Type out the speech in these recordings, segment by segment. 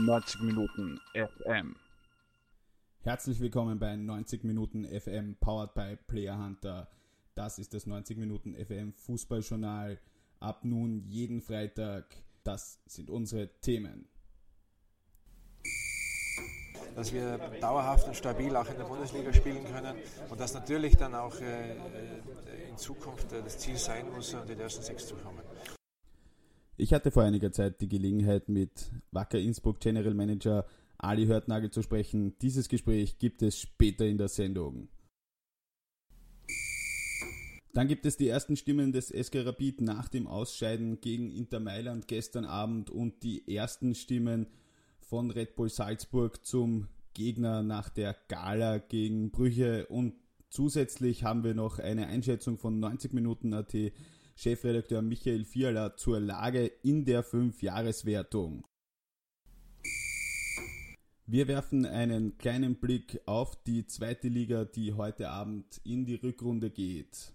90 Minuten FM. Herzlich willkommen bei 90 Minuten FM powered by Player Hunter. Das ist das 90 Minuten FM Fußballjournal. Ab nun jeden Freitag. Das sind unsere Themen. Dass wir dauerhaft und stabil auch in der Bundesliga spielen können und dass natürlich dann auch äh, in Zukunft äh, das Ziel sein muss, an den ersten sechs zu kommen. Ich hatte vor einiger Zeit die Gelegenheit, mit Wacker Innsbruck General Manager Ali Hörtnagel zu sprechen. Dieses Gespräch gibt es später in der Sendung. Dann gibt es die ersten Stimmen des SK Rapid nach dem Ausscheiden gegen Inter Mailand gestern Abend und die ersten Stimmen von Red Bull Salzburg zum Gegner nach der Gala gegen Brüche und zusätzlich haben wir noch eine Einschätzung von 90 Minuten AT Chefredakteur Michael Fiala zur Lage in der Fünfjahreswertung. Wir werfen einen kleinen Blick auf die zweite Liga, die heute Abend in die Rückrunde geht.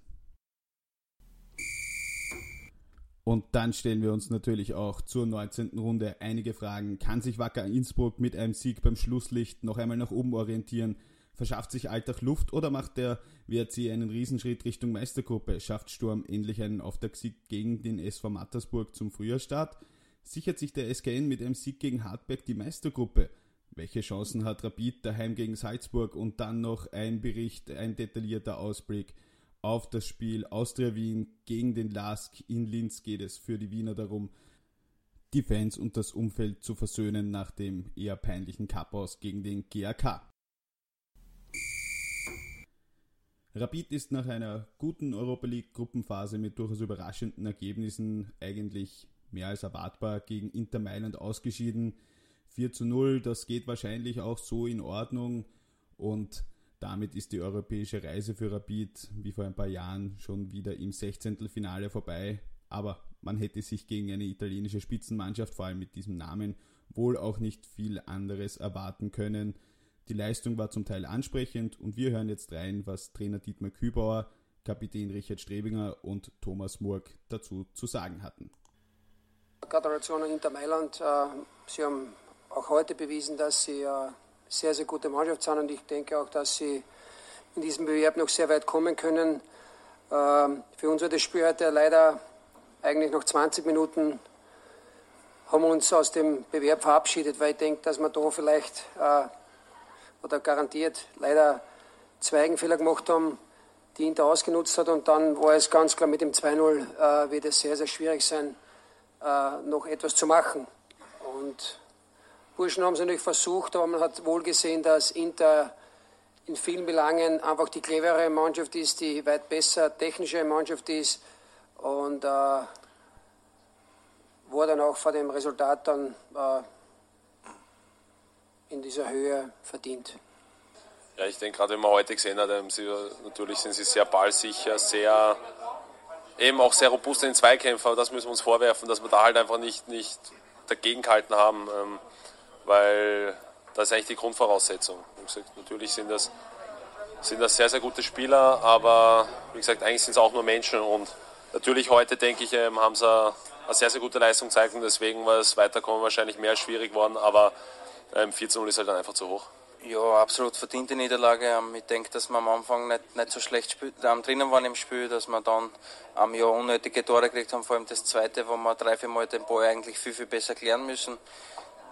Und dann stellen wir uns natürlich auch zur 19. Runde einige Fragen. Kann sich Wacker Innsbruck mit einem Sieg beim Schlusslicht noch einmal nach oben orientieren? Verschafft sich Alltag Luft oder macht der WRC einen Riesenschritt Richtung Meistergruppe? Schafft Sturm endlich einen Auftaktsieg gegen den SV Mattersburg zum Frühjahrstart? Sichert sich der SKN mit einem Sieg gegen Hartberg die Meistergruppe? Welche Chancen hat Rapid daheim gegen Salzburg und dann noch ein Bericht, ein detaillierter Ausblick auf das Spiel Austria Wien gegen den LASK. In Linz geht es für die Wiener darum, die Fans und das Umfeld zu versöhnen nach dem eher peinlichen Cup-Aus gegen den GAK. Rapid ist nach einer guten Europa League Gruppenphase mit durchaus überraschenden Ergebnissen eigentlich mehr als erwartbar gegen Inter Mailand ausgeschieden. 4 zu 0, das geht wahrscheinlich auch so in Ordnung und damit ist die europäische Reise für Rapid wie vor ein paar Jahren schon wieder im 16. Finale vorbei. Aber man hätte sich gegen eine italienische Spitzenmannschaft, vor allem mit diesem Namen, wohl auch nicht viel anderes erwarten können. Die Leistung war zum Teil ansprechend und wir hören jetzt rein, was Trainer Dietmar Kübauer, Kapitän Richard Strebinger und Thomas Murk dazu zu sagen hatten. Gratulation an Inter Mailand. Äh, sie haben auch heute bewiesen, dass sie eine sehr, sehr gute Mannschaft sind und ich denke auch, dass sie in diesem Bewerb noch sehr weit kommen können. Ähm, für uns war das Spiel heute leider eigentlich noch 20 Minuten haben wir uns aus dem Bewerb verabschiedet, weil ich denke, dass wir da vielleicht äh, oder garantiert leider zwei Eigenfehler gemacht haben, die Inter ausgenutzt hat und dann war es ganz klar mit dem 2-0 äh, wird es sehr, sehr schwierig sein, äh, noch etwas zu machen. Und Burschen haben es natürlich versucht, aber man hat wohl gesehen, dass Inter in vielen Belangen einfach die clevere Mannschaft ist, die weit besser technische Mannschaft ist und äh, war dann auch vor dem Resultat dann äh, in dieser Höhe verdient. Ja, ich denke, gerade wenn man heute gesehen hat, sie, natürlich sind sie sehr ballsicher, sehr eben auch sehr robust in den Zweikämpfen, aber das müssen wir uns vorwerfen, dass wir da halt einfach nicht, nicht dagegen gehalten haben. Ähm, weil das ist eigentlich die Grundvoraussetzung. Wie gesagt, natürlich sind das, sind das sehr, sehr gute Spieler, aber wie gesagt, eigentlich sind es auch nur Menschen und natürlich heute, denke ich, ähm, haben sie eine, sehr, sehr gute Leistung gezeigt und deswegen war es Weiterkommen wahrscheinlich mehr schwierig geworden, aber ähm, 14-0 ist halt dann einfach zu hoch. Ja, absolut verdiente Niederlage. Ähm, ich denke, dass wir am Anfang nicht, nicht so schlecht spiel, ähm, drinnen waren im Spiel, dass wir dann ähm, ja, unnötige Tore gekriegt haben, vor allem das zweite, wo wir drei, vier Mal den Ball eigentlich viel, viel besser klären müssen.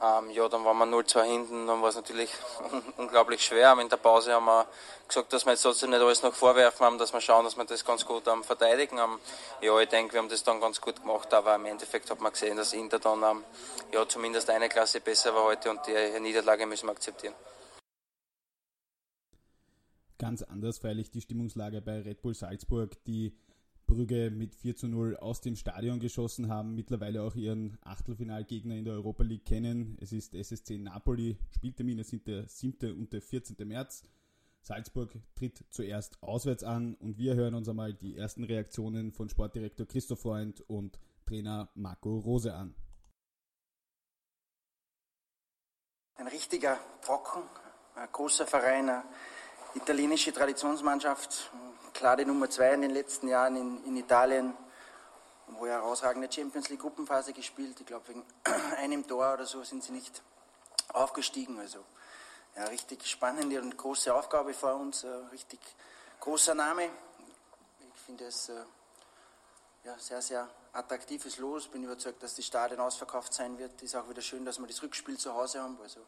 Ähm, ja, dann waren wir 0-2 hinten, dann war es natürlich unglaublich schwer. Aber in der Pause haben wir gesagt, dass wir jetzt trotzdem nicht alles noch vorwerfen haben, dass wir schauen, dass wir das ganz gut ähm, verteidigen. Ähm, ja, ich denke, wir haben das dann ganz gut gemacht, aber im Endeffekt hat man gesehen, dass Inter dann ähm, ja, zumindest eine Klasse besser war heute und die Niederlage müssen wir akzeptieren. Ganz anders freilich die Stimmungslage bei Red Bull Salzburg, die Brügge mit 4 zu 0 aus dem Stadion geschossen haben, mittlerweile auch ihren Achtelfinalgegner in der Europa League kennen. Es ist SSC Napoli, Spieltermine sind der 7. und der 14. März. Salzburg tritt zuerst auswärts an und wir hören uns einmal die ersten Reaktionen von Sportdirektor Christoph Freund und Trainer Marco Rose an. Ein richtiger Brocken, ein großer Verein, eine italienische Traditionsmannschaft, klar die Nummer zwei in den letzten Jahren in, in Italien, wo ja herausragende Champions League Gruppenphase gespielt. Ich glaube, wegen einem Tor oder so sind sie nicht aufgestiegen. Also ja, richtig spannende und große Aufgabe vor uns, äh, richtig großer Name. Ich finde es äh, ja, sehr, sehr attraktives Los. Bin überzeugt, dass die Stadion ausverkauft sein wird. Ist auch wieder schön, dass wir das Rückspiel zu Hause haben. Also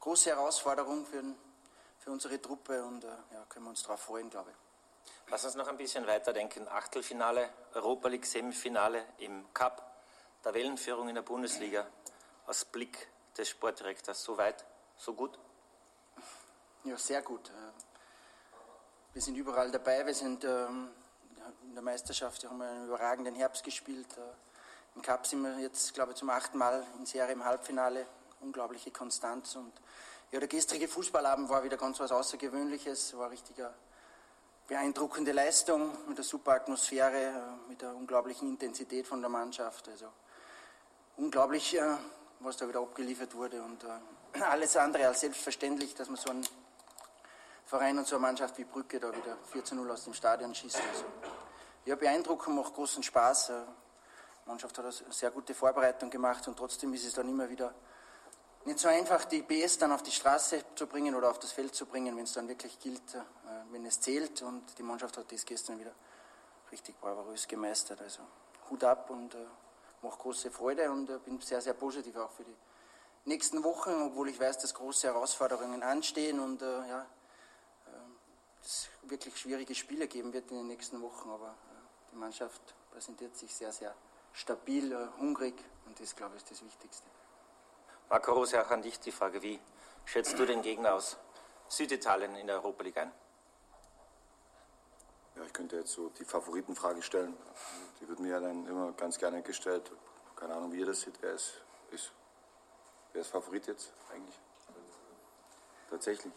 große Herausforderung für, für unsere Truppe und äh, ja, können wir uns darauf freuen, glaube ich. Lass uns noch ein bisschen weiterdenken. Achtelfinale, Europa League Semifinale im Cup, Tabellenführung in der Bundesliga. Aus Blick des Sportdirektors, so weit, so gut? Ja, sehr gut. Äh, wir sind überall dabei. Wir sind ähm, in der Meisterschaft, wir haben einen überragenden Herbst gespielt. Äh, Im Cup sind wir jetzt, glaube ich, zum achten Mal in Serie im Halbfinale. Unglaubliche Konstanz. Und ja, der gestrige Fußballabend war wieder ganz was Außergewöhnliches. War eine richtige beeindruckende Leistung mit der super Atmosphäre, äh, mit der unglaublichen Intensität von der Mannschaft. Also unglaublich, was da wieder abgeliefert wurde. Und alles andere als selbstverständlich, dass man so einen Verein und so eine Mannschaft wie Brücke da wieder 4 zu 0 aus dem Stadion schießt. Also, ja, beeindruckend, macht großen Spaß. Äh, die Mannschaft hat eine sehr gute Vorbereitung gemacht und trotzdem ist es dann immer wieder nicht so einfach, die PS dann auf die Straße zu bringen oder auf das Feld zu bringen, wenn es dann wirklich gilt, äh, wenn es zählt. Und die Mannschaft hat das gestern wieder richtig bravourös gemeistert. Also Hut ab und äh, macht große Freude und äh, bin sehr, sehr positiv auch für die nächsten Wochen, obwohl ich weiß, dass große Herausforderungen anstehen und äh, ja, es wirklich schwierige Spiele geben wird in den nächsten Wochen, aber äh, die Mannschaft präsentiert sich sehr, sehr stabil, äh, hungrig und das, glaube ich, ist das Wichtigste. Marco Rose, auch an dich die Frage, wie schätzt du den Gegner aus Süditalien in der Europa League ein? Ja, ich könnte jetzt so die Favoritenfrage stellen. Die wird mir ja dann immer ganz gerne gestellt. Keine Ahnung, wie ihr das seht. Wer ist, ist, wer ist Favorit jetzt eigentlich? Tatsächlich.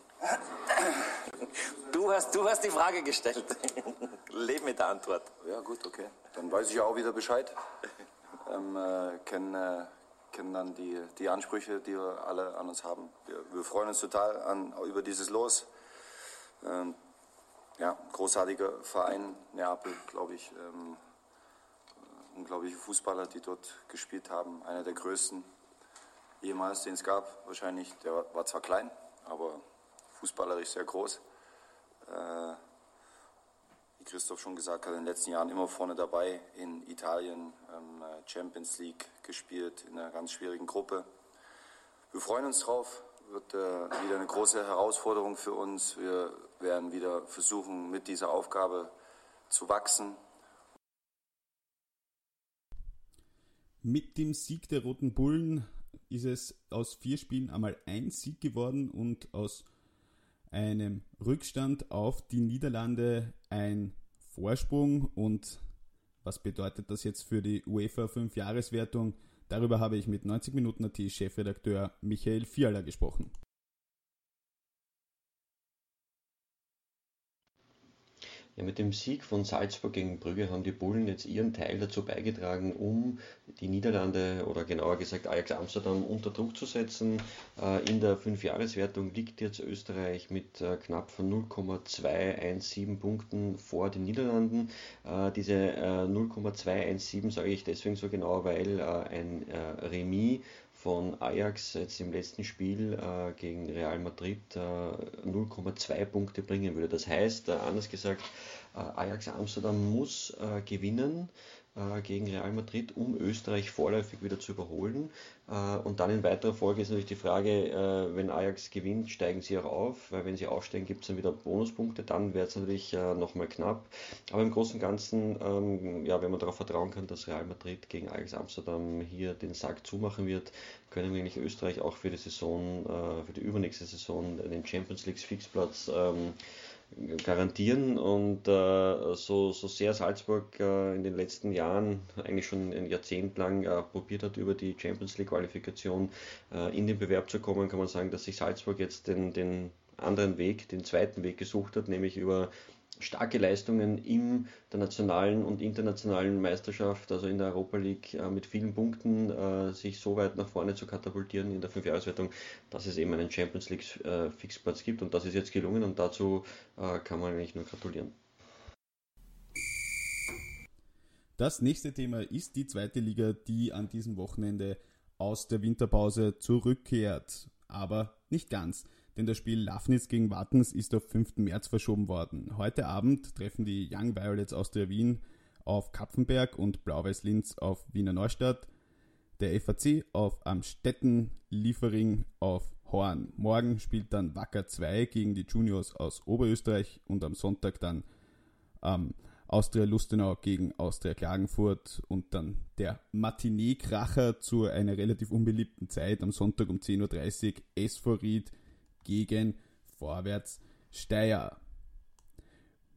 Du hast, du hast die Frage gestellt. Leb mit der Antwort. Ja, gut, okay. Dann weiß ich ja auch wieder Bescheid. Ähm, äh, kennen, äh, kennen dann die, die Ansprüche, die wir alle an uns haben. Wir, wir freuen uns total an, über dieses Los. Ähm, ja, großartiger Verein, Neapel, glaube ich. Ähm, unglaubliche Fußballer, die dort gespielt haben. Einer der größten jemals, den es gab, wahrscheinlich. Der war zwar klein, aber fußballerisch sehr groß. Äh, wie Christoph schon gesagt hat, in den letzten Jahren immer vorne dabei in Italien, ähm, Champions League gespielt, in einer ganz schwierigen Gruppe. Wir freuen uns drauf, wird äh, wieder eine große Herausforderung für uns. Wir werden wieder versuchen, mit dieser Aufgabe zu wachsen. Mit dem Sieg der Roten Bullen ist es aus vier Spielen einmal ein Sieg geworden und aus einem Rückstand auf die Niederlande ein Vorsprung. Und was bedeutet das jetzt für die UEFA 5-Jahreswertung? Darüber habe ich mit 90 Minuten AT Chefredakteur Michael Fiala gesprochen. Ja, mit dem Sieg von Salzburg gegen Brügge haben die Bullen jetzt ihren Teil dazu beigetragen, um die Niederlande oder genauer gesagt Ajax Amsterdam unter Druck zu setzen. Äh, in der Fünfjahreswertung liegt jetzt Österreich mit äh, knapp von 0,217 Punkten vor den Niederlanden. Äh, diese 0,217 sage ich deswegen so genau, weil ein Remis von Ajax jetzt im letzten Spiel äh, gegen Real Madrid äh, 0,2 Punkte bringen würde. Das heißt, äh, anders gesagt, äh, Ajax Amsterdam muss äh, gewinnen gegen Real Madrid, um Österreich vorläufig wieder zu überholen. Äh, und dann in weiterer Folge ist natürlich die Frage, äh, wenn Ajax gewinnt, steigen sie auch auf, weil wenn sie aufsteigen, gibt es dann wieder Bonuspunkte, dann wäre es natürlich nochmal knapp. Aber im Großen und Ganzen, ähm, ja, wenn man darauf vertrauen kann, dass Real Madrid gegen Ajax Amsterdam hier den Sack zumachen wird, können wir eigentlich Österreich auch für die Saison, für die übernächste Saison den Champions League Fixplatz ähm, garantieren. Und äh, so, so sehr Salzburg äh, in den letzten Jahren, eigentlich schon ein Jahrzehnt lang, äh, probiert hat, über die Champions League-Qualifikation äh, in den Bewerb zu kommen, kann man sagen, dass sich Salzburg jetzt den, den anderen Weg, den zweiten Weg gesucht hat, nämlich über starke Leistungen in der nationalen und internationalen Meisterschaft, also in der Europa League äh, mit vielen Punkten, äh, sich so weit nach vorne zu katapultieren in der Fünfjahreswertung, dass es eben einen Champions League äh, Fixplatz gibt und das ist jetzt gelungen und dazu kann man eigentlich nur gratulieren. Das nächste Thema ist die zweite Liga, die an diesem Wochenende aus der Winterpause zurückkehrt. Aber nicht ganz, denn das Spiel Lafnitz gegen Wattens ist auf 5. März verschoben worden. Heute Abend treffen die Young Violets Austria Wien auf Kapfenberg und Blau-Weiß Linz auf Wiener Neustadt. Der FAC auf Amstetten, Liefering auf Horn. Morgen spielt dann Wacker 2 gegen die Juniors aus Oberösterreich und am Sonntag dann ähm, Austria Lustenau gegen Austria Klagenfurt und dann der Matinee-Kracher zu einer relativ unbeliebten Zeit am Sonntag um 10.30 Uhr SV Ried gegen Vorwärts Steyr.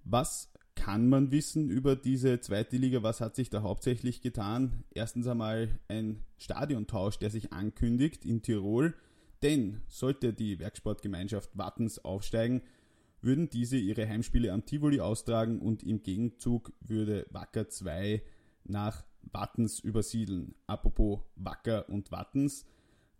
Was kann man wissen über diese zweite Liga? Was hat sich da hauptsächlich getan? Erstens einmal ein Stadiontausch, der sich ankündigt in Tirol. Denn sollte die Werksportgemeinschaft Wattens aufsteigen, würden diese ihre Heimspiele am Tivoli austragen und im Gegenzug würde Wacker 2 nach Wattens übersiedeln. Apropos Wacker und Wattens,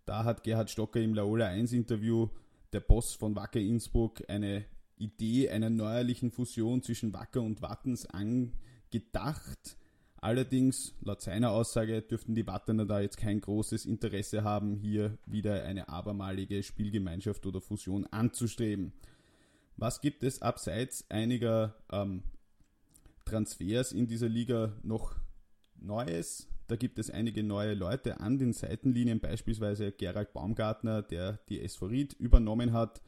da hat Gerhard Stocker im Laola 1 Interview der Boss von Wacker Innsbruck eine Idee einer neuerlichen Fusion zwischen Wacker und Wattens angedacht. Allerdings, laut seiner Aussage, dürften die Wattener da jetzt kein großes Interesse haben, hier wieder eine abermalige Spielgemeinschaft oder Fusion anzustreben. Was gibt es abseits einiger ähm, Transfers in dieser Liga noch Neues? Da gibt es einige neue Leute an den Seitenlinien, beispielsweise Gerald Baumgartner, der die Ried übernommen hat.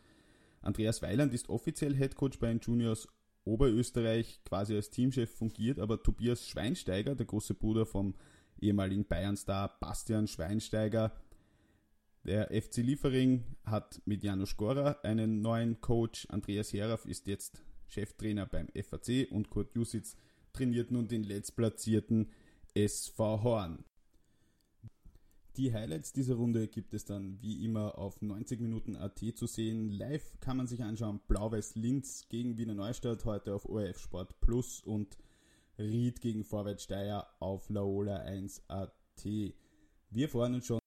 Andreas Weiland ist offiziell Headcoach bei den Juniors Oberösterreich, quasi als Teamchef fungiert, aber Tobias Schweinsteiger, der große Bruder vom ehemaligen Bayern-Star Bastian Schweinsteiger, der FC Liefering hat mit Janusz Gora einen neuen Coach. Andreas Herauf ist jetzt Cheftrainer beim FAC und Kurt Jusitz trainiert nun den letztplatzierten SV Horn. Die Highlights dieser Runde gibt es dann wie immer auf 90 Minuten AT zu sehen. Live kann man sich anschauen Blau-Weiß Linz gegen Wiener Neustadt heute auf ORF Sport Plus und Ried gegen Vorwärts Steyr auf Laola 1 AT. Wir freuen uns schon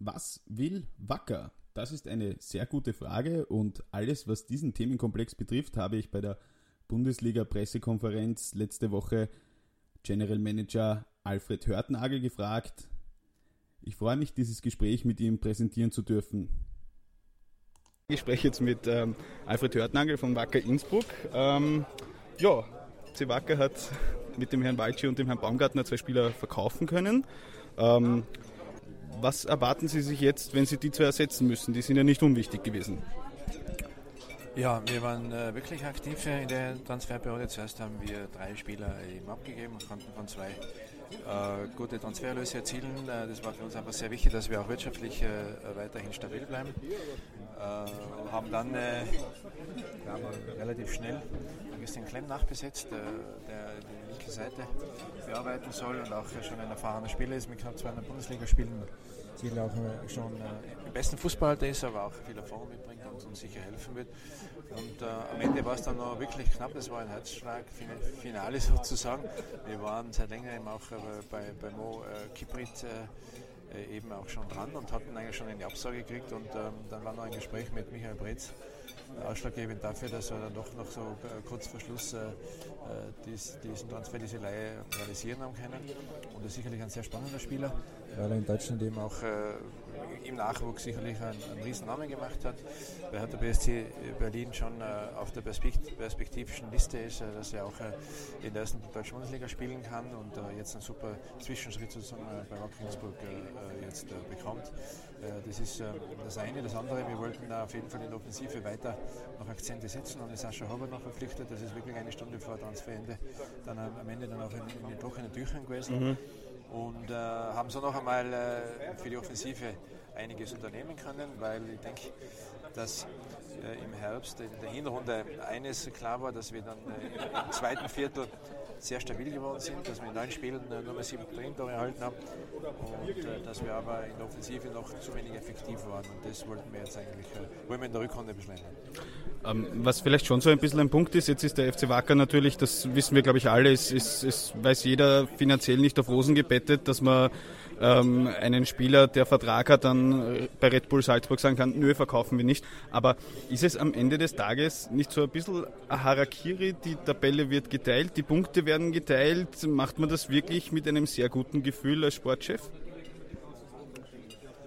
Was will Wacker? Das ist eine sehr gute Frage und alles, was diesen Themenkomplex betrifft, habe ich bei der Bundesliga-Pressekonferenz letzte Woche General Manager Alfred Hörtnagel gefragt. Ich freue mich, dieses Gespräch mit ihm präsentieren zu dürfen. Ich spreche jetzt mit ähm, Alfred Hörtnagel von Wacker Innsbruck. Ähm, ja, C. Wacker hat mit dem Herrn Walci und dem Herrn Baumgartner zwei Spieler verkaufen können. Ähm, was erwarten Sie sich jetzt, wenn Sie die zwei ersetzen müssen? Die sind ja nicht unwichtig gewesen. Ja, wir waren äh, wirklich aktiv in der Transferperiode. Zuerst haben wir drei Spieler eben abgegeben und konnten von zwei äh, gute Transferlöse erzielen. Äh, das war für uns einfach sehr wichtig, dass wir auch wirtschaftlich äh, weiterhin stabil bleiben. Äh, haben dann äh, relativ schnell Christian Klemm nachbesetzt, der die linke Seite bearbeiten soll und auch schon ein erfahrener Spieler ist mit knapp 200 Bundesligaspielen. Ziel auch schon im besten Fußballhalter ist, aber auch viel Erfahrung mitbringt und uns sicher helfen wird. Und äh, am Ende war es dann noch wirklich knapp, das war ein Herzschlag, Finale sozusagen. Wir waren seit längerem auch äh, bei, bei Mo äh, Kiprit äh, äh, eben auch schon dran und hatten eigentlich schon eine Absage gekriegt und ähm, dann war noch ein Gespräch mit Michael Bretz, ausschlaggebend dafür, dass wir dann doch noch so äh, kurz vor Schluss dies, diesen Transfer, diese Leihe realisieren haben können. Und er ist sicherlich ein sehr spannender Spieler, weil er in Deutschland eben auch im Nachwuchs sicherlich einen, einen riesen Namen gemacht hat. Bei Hertha BSC Berlin schon äh, auf der perspektivischen Liste ist, äh, dass er auch äh, in der ersten deutschen Bundesliga spielen kann und äh, jetzt einen super Zwischenschritt sozusagen äh, bei Wacker Innsbruck äh, jetzt bekommt. das ist das eine. Das andere, wir wollten da auf jeden Fall in der Offensive weiter noch Akzente setzen und Sascha Hobart noch verpflichtet. Das ist wirklich eine Stunde vor Transferende dann am Ende dann auch in, in den trockenen Tüchern gewesen. Mhm und äh, haben so noch einmal äh, für die Offensive einiges unternehmen können, weil ich denke, dass äh, im Herbst in der Hinrunde eines klar war, dass wir dann äh, im zweiten Viertel sehr stabil geworden sind, dass wir in neun Spielen äh, nur mehr sieben Tore erhalten haben und äh, dass wir aber in der Offensive noch zu wenig effektiv waren und das wollten wir jetzt eigentlich, wollen wir in der Rückrunde beschleunigen. Ähm, was vielleicht schon so ein bisschen ein Punkt ist, jetzt ist der FC Wacker natürlich, das wissen wir glaube ich alle, es, es, es weiß jeder finanziell nicht auf Rosen gebettet, dass man ähm, einen Spieler, der Vertrag hat, dann bei Red Bull Salzburg sagen kann, nö, verkaufen wir nicht. Aber ist es am Ende des Tages nicht so ein bisschen Harakiri, die Tabelle wird geteilt, die Punkte werden geteilt, macht man das wirklich mit einem sehr guten Gefühl als Sportchef?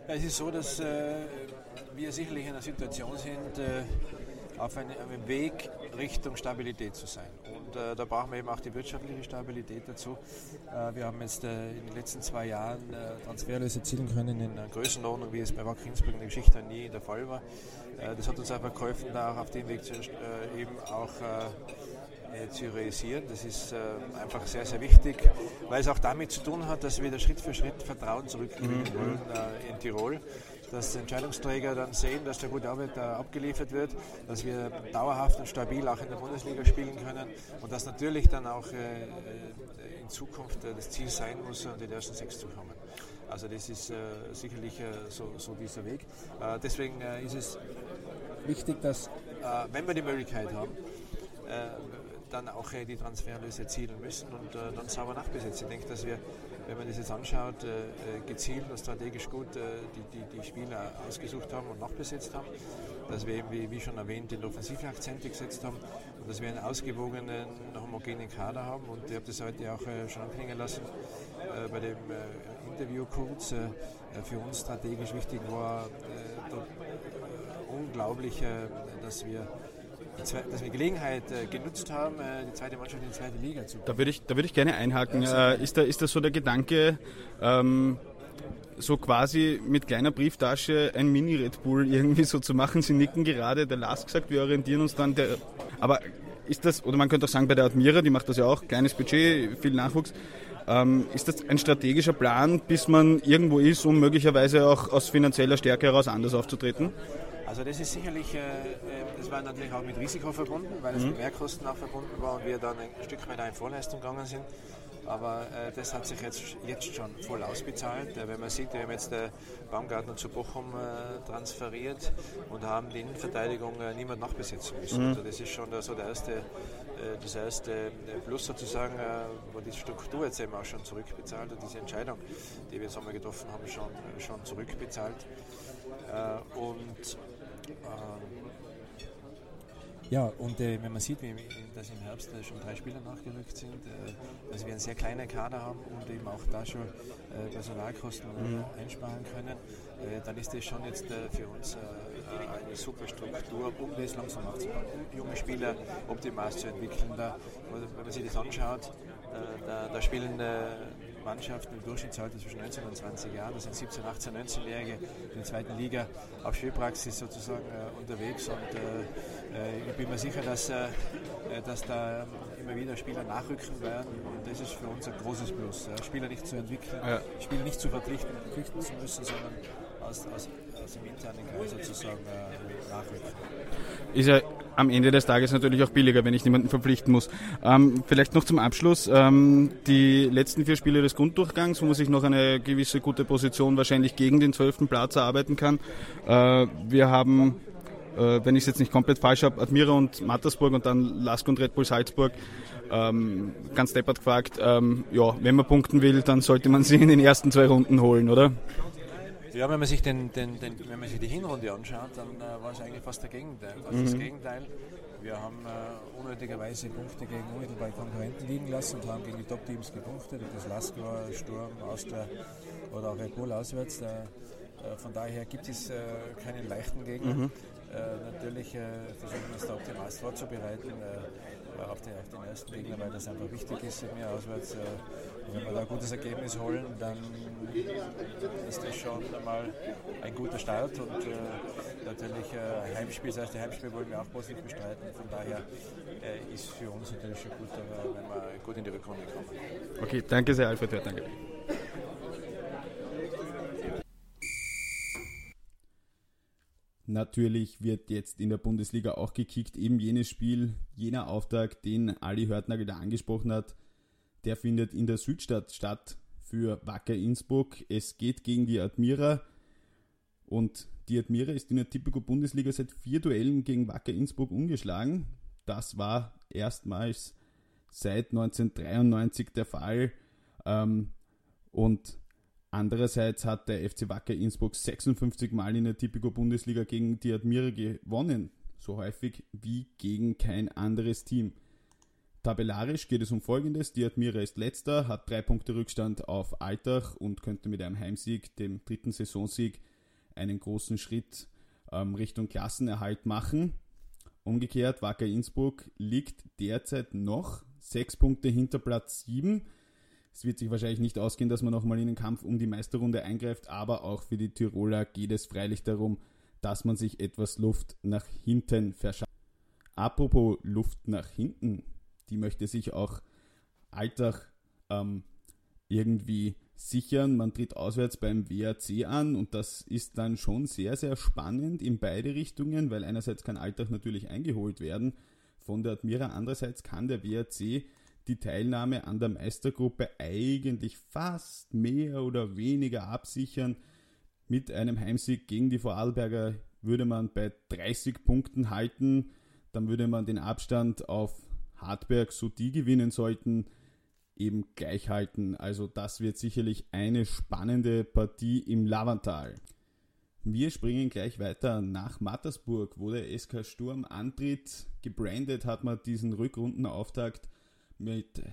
Ja, es ist so, dass äh, wir sicherlich in einer Situation sind, äh, auf einem Weg Richtung Stabilität zu sein. Und äh, da brauchen wir eben auch die wirtschaftliche Stabilität dazu. Äh, wir haben jetzt äh, in den letzten zwei Jahren äh, Transferlöse erzielen können in einer Größenordnung, wie es bei Wacker Innsbruck in der Geschichte nie der Fall war. Äh, das hat uns einfach geholfen, da auch auf dem Weg zu, äh, eben auch zu realisieren. Das ist einfach sehr, sehr wichtig, weil es auch damit zu tun hat, dass wir da Schritt für Schritt Vertrauen zurückgewinnen mhm. wollen in Tirol dass Entscheidungsträger dann sehen, dass der gute Arbeit abgeliefert wird, dass wir dauerhaft und stabil auch in der Bundesliga spielen können und dass natürlich dann auch äh, äh, in Zukunft äh, das Ziel sein muss, in den ersten sechs zu kommen. Also das ist sicherlich so, so, dieser Weg. deswegen ist es wichtig, dass, wenn wir die Möglichkeit haben, dann auch die Transferlöse erzielen müssen und dann sauber nachbesetzen. Ich denke, dass wir wenn man das jetzt anschaut, äh, äh, gezielt und strategisch gut äh, die, die, die Spieler ausgesucht haben und nachbesetzt haben, dass wir eben, wie, schon erwähnt, den offensiven Akzente gesetzt haben und dass wir einen ausgewogenen, homogenen Kader haben. Und ich habe das heute auch schon anklingen lassen bei dem Interview kurz. für uns strategisch wichtig war unglaublich, dass wir dass wir Gelegenheit äh, genutzt haben, äh, die zweite Mannschaft in die zweite Liga zu Da würde ich, da würde ich gerne einhaken. Äh, ist, da, ist das so der Gedanke, ähm, so quasi mit kleiner Brieftasche ein Mini-Red Bull irgendwie so zu machen? Sie nicken gerade, der Lars gesagt, wir orientieren uns dann. Der, aber ist das, oder man könnte auch sagen bei der Admira, die macht das ja auch, kleines Budget, viel Nachwuchs. Ähm, ist das ein strategischer Plan, bis man irgendwo ist, um möglicherweise auch aus finanzieller Stärke heraus anders aufzutreten? Also das ist sicherlich, äh, das war natürlich auch mit Risiko verbunden, weil es mhm. mit Mehrkosten auch verbunden war und wir dann ein Stück weit in Vorleistung gegangen sind. Aber äh, das hat sich jetzt, jetzt schon voll ausbezahlt. Äh, wenn man sieht, wir haben jetzt äh, Baumgartner zu Bochum äh, transferiert und haben die Innenverteidigung äh, niemand nachbesetzen müssen. Mhm. Also das ist schon so der erste, äh, das erste Plus sozusagen, wo die Struktur jetzt eben auch schon zurückbezahlt und diese Entscheidung, die wir jetzt einmal getroffen haben, schon, schon zurückbezahlt. und ähm, ja, und äh, wenn man sieht, wie, dass im Herbst äh, schon drei Spieler nachgerückt sind, äh, dass wir einen sehr kleinen Kader haben und eben auch da schon äh, Personalkosten mhm. einsparen können, äh, dann ist das schon jetzt äh, für uns eine super Struktur, um das langsam aufzubauen, um junge Spieler optimal zu entwickeln. Da, wenn man sich das anschaut, da, da spielen Mannschaften im Durchschnittsalter zwischen 19 und 20 Jahren. Das sind 17, 18, 19-Jährige in der zweiten Liga auf Spielpraxis sozusagen äh, unterwegs. Und äh, äh, ich bin mir sicher, dass, äh, dass da immer wieder Spieler nachrücken werden. Und das ist für uns ein großes Plus. Spieler nicht zu entwickeln, ja. Spieler nicht zu verpflichten, verpflichten zu müssen, sondern aus, aus, aus dem internen Kreis sozusagen äh, nachrücken. Ist ja am Ende des Tages natürlich auch billiger, wenn ich niemanden verpflichten muss. Ähm, vielleicht noch zum Abschluss. Ähm, die letzten vier Spiele des Grunddurchgangs, wo man sich noch eine gewisse gute Position wahrscheinlich gegen den zwölften Platz erarbeiten kann. Äh, wir haben, äh, wenn ich es jetzt nicht komplett falsch habe, Admira und Mattersburg und dann Lask und Red Bull Salzburg. Ähm, ganz deppert gefragt, ähm, ja, wenn man punkten will, dann sollte man sie in den ersten zwei Runden holen, oder? Ja, wenn man sich, den, den, den, wenn man sich die Hinrunde anschaut, dann äh, war es eigentlich fast der Gegenteil. Also mhm. das Gegenteil. Wir haben äh, unnötigerweise Punkte gegen unmittelbare Konkurrenten liegen lassen und haben gegen die Top-Teams gepunktet, ob das Laskor, Sturm, Austria oder auch Red Bull auswärts. Da, äh, von daher gibt es äh, keinen leichten Gegner. Mhm. Äh, natürlich äh, versuchen wir uns da optimalst vorzubereiten auf, die, auf den ersten Gegner, weil das einfach wichtig ist, mir auswärts wenn wir da ein gutes Ergebnis holen, dann ist das schon einmal ein guter Start und äh, natürlich äh, Heimspiel, das heißt, die Heimspiel wollen wir auch positiv bestreiten. Von daher äh, ist für uns natürlich schon gut, wenn wir gut in die Rückrunde kommen. Okay, danke sehr, Alfred. danke. Natürlich wird jetzt in der Bundesliga auch gekickt, eben jenes Spiel, jener Auftakt, den Ali Hörtnagel da angesprochen hat der findet in der Südstadt statt für Wacker Innsbruck. Es geht gegen die Admira und die Admira ist in der Typico Bundesliga seit vier Duellen gegen Wacker Innsbruck ungeschlagen. Das war erstmals seit 1993 der Fall. Ähm, und Andererseits hat der FC Wacker Innsbruck 56 Mal in der Tipico Bundesliga gegen die Admira gewonnen, so häufig wie gegen kein anderes Team. Tabellarisch geht es um Folgendes. Die Admira ist letzter, hat drei Punkte Rückstand auf Altach und könnte mit einem Heimsieg, dem dritten Saisonsieg, einen großen Schritt ähm, Richtung Klassenerhalt machen. Umgekehrt, Wacker Innsbruck liegt derzeit noch sechs Punkte hinter Platz 7. Es wird sich wahrscheinlich nicht ausgehen, dass man nochmal in den Kampf um die Meisterrunde eingreift, aber auch für die Tiroler geht es freilich darum, dass man sich etwas Luft nach hinten verschafft. Apropos Luft nach hinten, die möchte sich auch Alltag ähm, irgendwie sichern. Man tritt auswärts beim WAC an und das ist dann schon sehr, sehr spannend in beide Richtungen, weil einerseits kann Alltag natürlich eingeholt werden von der Admira, andererseits kann der WAC die Teilnahme an der Meistergruppe eigentlich fast mehr oder weniger absichern. Mit einem Heimsieg gegen die Vorarlberger würde man bei 30 Punkten halten. Dann würde man den Abstand auf Hartberg, so die gewinnen sollten, eben gleich halten. Also das wird sicherlich eine spannende Partie im Lavantal. Wir springen gleich weiter nach Mattersburg, wo der SK Sturm antritt. Gebrandet hat man diesen Rückrundenauftakt mit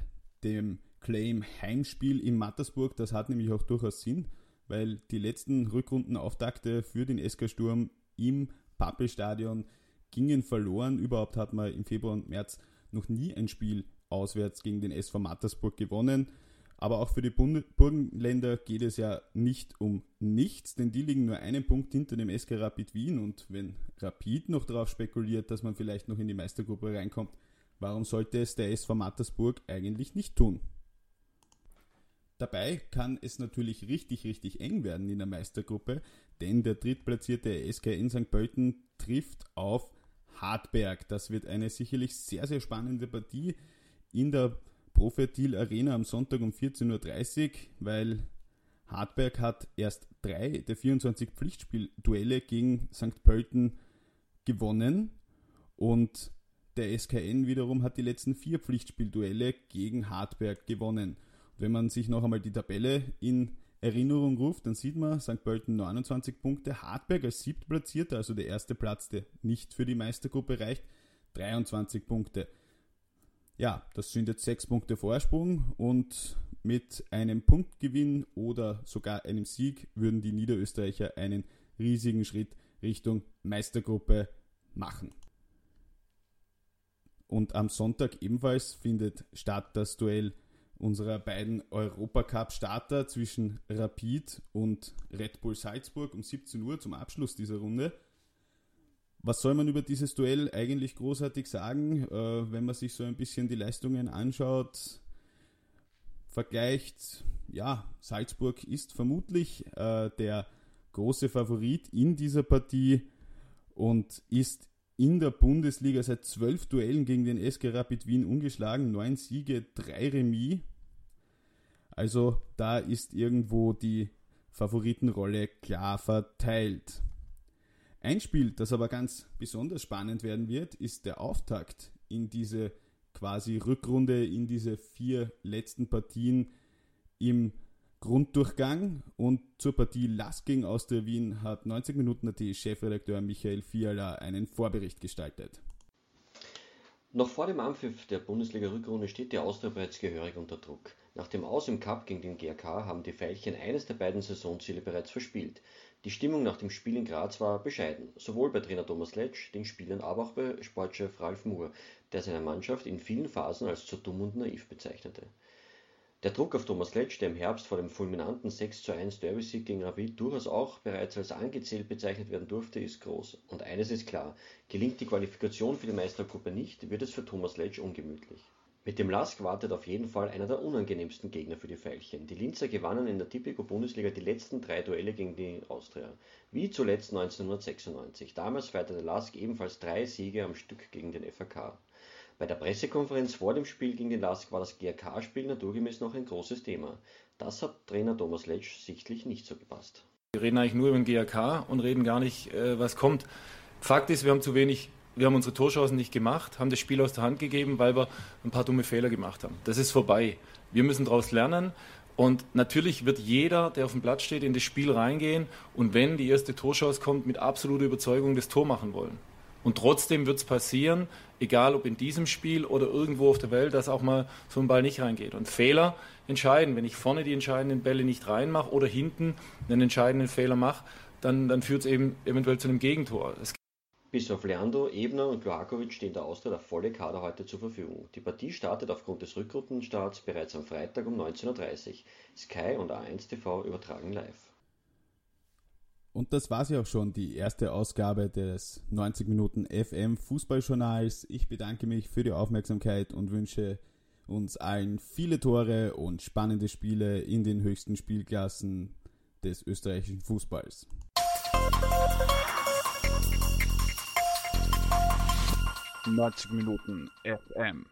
dem Claim Heimspiel in Mattersburg. Das hat nämlich auch durchaus Sinn, weil die letzten Rückrundenauftakte für den SK Sturm im Pappelstadion gingen verloren. Überhaupt hat man im Februar und März noch nie ein Spiel auswärts gegen den SV Mattersburg gewonnen. Aber auch für die Burgenländer geht es ja nicht um nichts, denn die liegen nur einen Punkt hinter dem SK Rapid Wien. Und wenn Rapid noch darauf spekuliert, dass man vielleicht noch in die Meistergruppe reinkommt, warum sollte es der SV Mattersburg eigentlich nicht tun? Dabei kann es natürlich richtig, richtig eng werden in der Meistergruppe, denn der drittplatzierte SK in St. Pölten trifft auf Hartberg. Das wird eine sicherlich sehr, sehr spannende Partie in der Profetil Arena am Sonntag um 14.30 Uhr, weil Hartberg hat erst drei der 24 Pflichtspielduelle gegen St. Pölten gewonnen und der SKN wiederum hat die letzten vier Pflichtspielduelle gegen Hartberg gewonnen. Und wenn man sich noch einmal die Tabelle in Erinnerung ruft, dann sieht man St. Pölten 29 Punkte, Hartberg als siebtplatzierter, also der erste Platz, der nicht für die Meistergruppe reicht, 23 Punkte. Ja, das sind jetzt sechs Punkte Vorsprung und mit einem Punktgewinn oder sogar einem Sieg würden die Niederösterreicher einen riesigen Schritt Richtung Meistergruppe machen. Und am Sonntag ebenfalls findet statt das Duell unserer beiden Europacup-Starter zwischen Rapid und Red Bull Salzburg um 17 Uhr zum Abschluss dieser Runde. Was soll man über dieses Duell eigentlich großartig sagen, äh, wenn man sich so ein bisschen die Leistungen anschaut, vergleicht? Ja, Salzburg ist vermutlich äh, der große Favorit in dieser Partie und ist in der Bundesliga seit zwölf Duellen gegen den SG Rapid Wien ungeschlagen, neun Siege, drei Remis. Also da ist irgendwo die Favoritenrolle klar verteilt. Ein Spiel, das aber ganz besonders spannend werden wird, ist der Auftakt in diese quasi Rückrunde, in diese vier letzten Partien im Grunddurchgang. Und zur Partie Lasking aus der Wien hat 90 Minuten AT Chefredakteur Michael Fiala einen Vorbericht gestaltet. Noch vor dem Anpfiff der Bundesliga-Rückrunde steht die Austria bereits gehörig unter Druck. Nach dem Aus im Cup gegen den GRK haben die Veilchen eines der beiden Saisonziele bereits verspielt. Die Stimmung nach dem Spiel in Graz war bescheiden, sowohl bei Trainer Thomas Letsch, den Spielern, aber auch bei Sportchef Ralf Moore, der seine Mannschaft in vielen Phasen als zu dumm und naiv bezeichnete. Der Druck auf Thomas Letsch, der im Herbst vor dem fulminanten 6:1 Derby-Sieg gegen Rapid durchaus auch bereits als angezählt bezeichnet werden durfte, ist groß. Und eines ist klar: Gelingt die Qualifikation für die Meistergruppe nicht, wird es für Thomas Letsch ungemütlich. Mit dem Lask wartet auf jeden Fall einer der unangenehmsten Gegner für die Veilchen. Die Linzer gewannen in der Tipico-Bundesliga die letzten drei Duelle gegen die Austria, wie zuletzt 1996. Damals feierte der Lask ebenfalls drei Siege am Stück gegen den FAK. Bei der Pressekonferenz vor dem Spiel gegen den LASK war das GRK-Spiel naturgemäß noch ein großes Thema. Das hat Trainer Thomas Letsch sichtlich nicht so gepasst. Wir reden eigentlich nur über den GRK und reden gar nicht, äh, was kommt. Fakt ist, wir haben zu wenig, wir haben unsere Torchancen nicht gemacht, haben das Spiel aus der Hand gegeben, weil wir ein paar dumme Fehler gemacht haben. Das ist vorbei. Wir müssen daraus lernen Und natürlich wird jeder, der auf dem Platz steht, in das Spiel reingehen und wenn die erste Torschance kommt, mit absoluter Überzeugung das Tor machen wollen. Und trotzdem wird es passieren, egal ob in diesem Spiel oder irgendwo auf der Welt, dass auch mal so ein Ball nicht reingeht. Und Fehler entscheiden. Wenn ich vorne die entscheidenden Bälle nicht reinmache oder hinten einen entscheidenden Fehler mache, dann, dann führt es eben eventuell zu einem Gegentor. Es bis auf Leandro, Ebner und Kloakovic stehen der Austria der volle Kader heute zur Verfügung. Die Partie startet aufgrund des Rückrundenstarts bereits am Freitag um 19.30 Uhr. Sky und A1 TV übertragen live. Und das war sie auch schon, die erste Ausgabe des 90 Minuten FM Fußballjournals. Ich bedanke mich für die Aufmerksamkeit und wünsche uns allen viele Tore und spannende Spiele in den höchsten Spielklassen des österreichischen Fußballs. 90 Minuten FM.